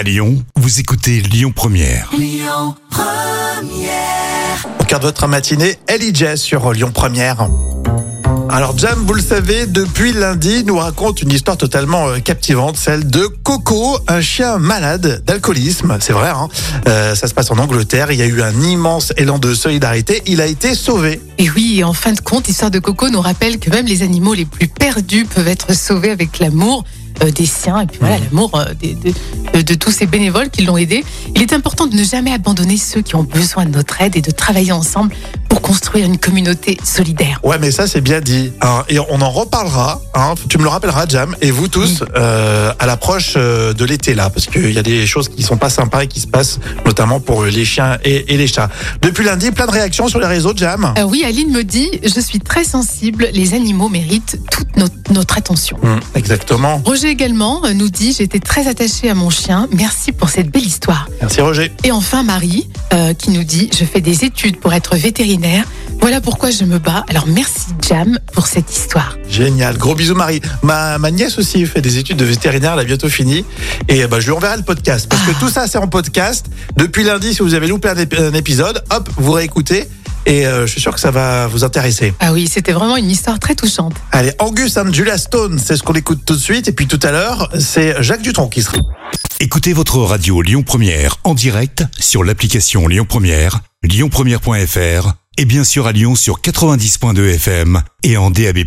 À Lyon, vous écoutez Lyon Première. Au cœur de votre matinée, Ellie Jess sur Lyon Première. Alors Jam, vous le savez, depuis lundi, nous raconte une histoire totalement euh, captivante, celle de Coco, un chien malade d'alcoolisme. C'est vrai, hein Euh, ça se passe en Angleterre. Il y a eu un immense élan de solidarité. Il a été sauvé. Et oui, et en fin de compte, l'histoire de Coco nous rappelle que même les animaux les plus perdus peuvent être sauvés avec l'amour des siens et puis voilà l'amour euh, de, de- de tous ces bénévoles qui l'ont aidé. Il est important de ne jamais abandonner ceux qui ont besoin de notre aide et de travailler ensemble pour construire une communauté solidaire. Ouais, mais ça c'est bien dit. hein. Et on en reparlera. hein. Tu me le rappelleras, Jam, et vous tous, euh, à l'approche euh, de l'été là, parce qu'il y a des choses qui sont pas sympas et qui se passent, notamment pour les chiens et, et les chats. Depuis lundi, plein de réactions sur les réseaux, Jam. Euh, oui, Aline me dit, je suis très sensible, les animaux méritent toute notre, notre attention. Hum, exactement. Roger également euh, nous dit, j'étais très attachée à mon chien, merci pour cette belle histoire. Merci Roger. Et enfin Marie euh, qui nous dit Je fais des études pour être vétérinaire. Voilà pourquoi je me bats. Alors merci Jam pour cette histoire. Génial. Gros bisous Marie. Ma, ma nièce aussi fait des études de vétérinaire, elle a bientôt fini. Et bah, je lui enverrai le podcast. Parce que tout ça c'est en podcast. Depuis lundi, si vous avez loupé un, ép- un épisode, hop, vous réécoutez. Et euh, je suis sûr que ça va vous intéresser. Ah oui, c'était vraiment une histoire très touchante. Allez, Angus and Julia Stone, c'est ce qu'on écoute tout de suite. Et puis tout à l'heure, c'est Jacques Dutronc qui sera. Écoutez votre radio Lyon Première en direct sur l'application Lyon Première, lyonpremière.fr et bien sûr à Lyon sur 90.2 FM et en DAB+.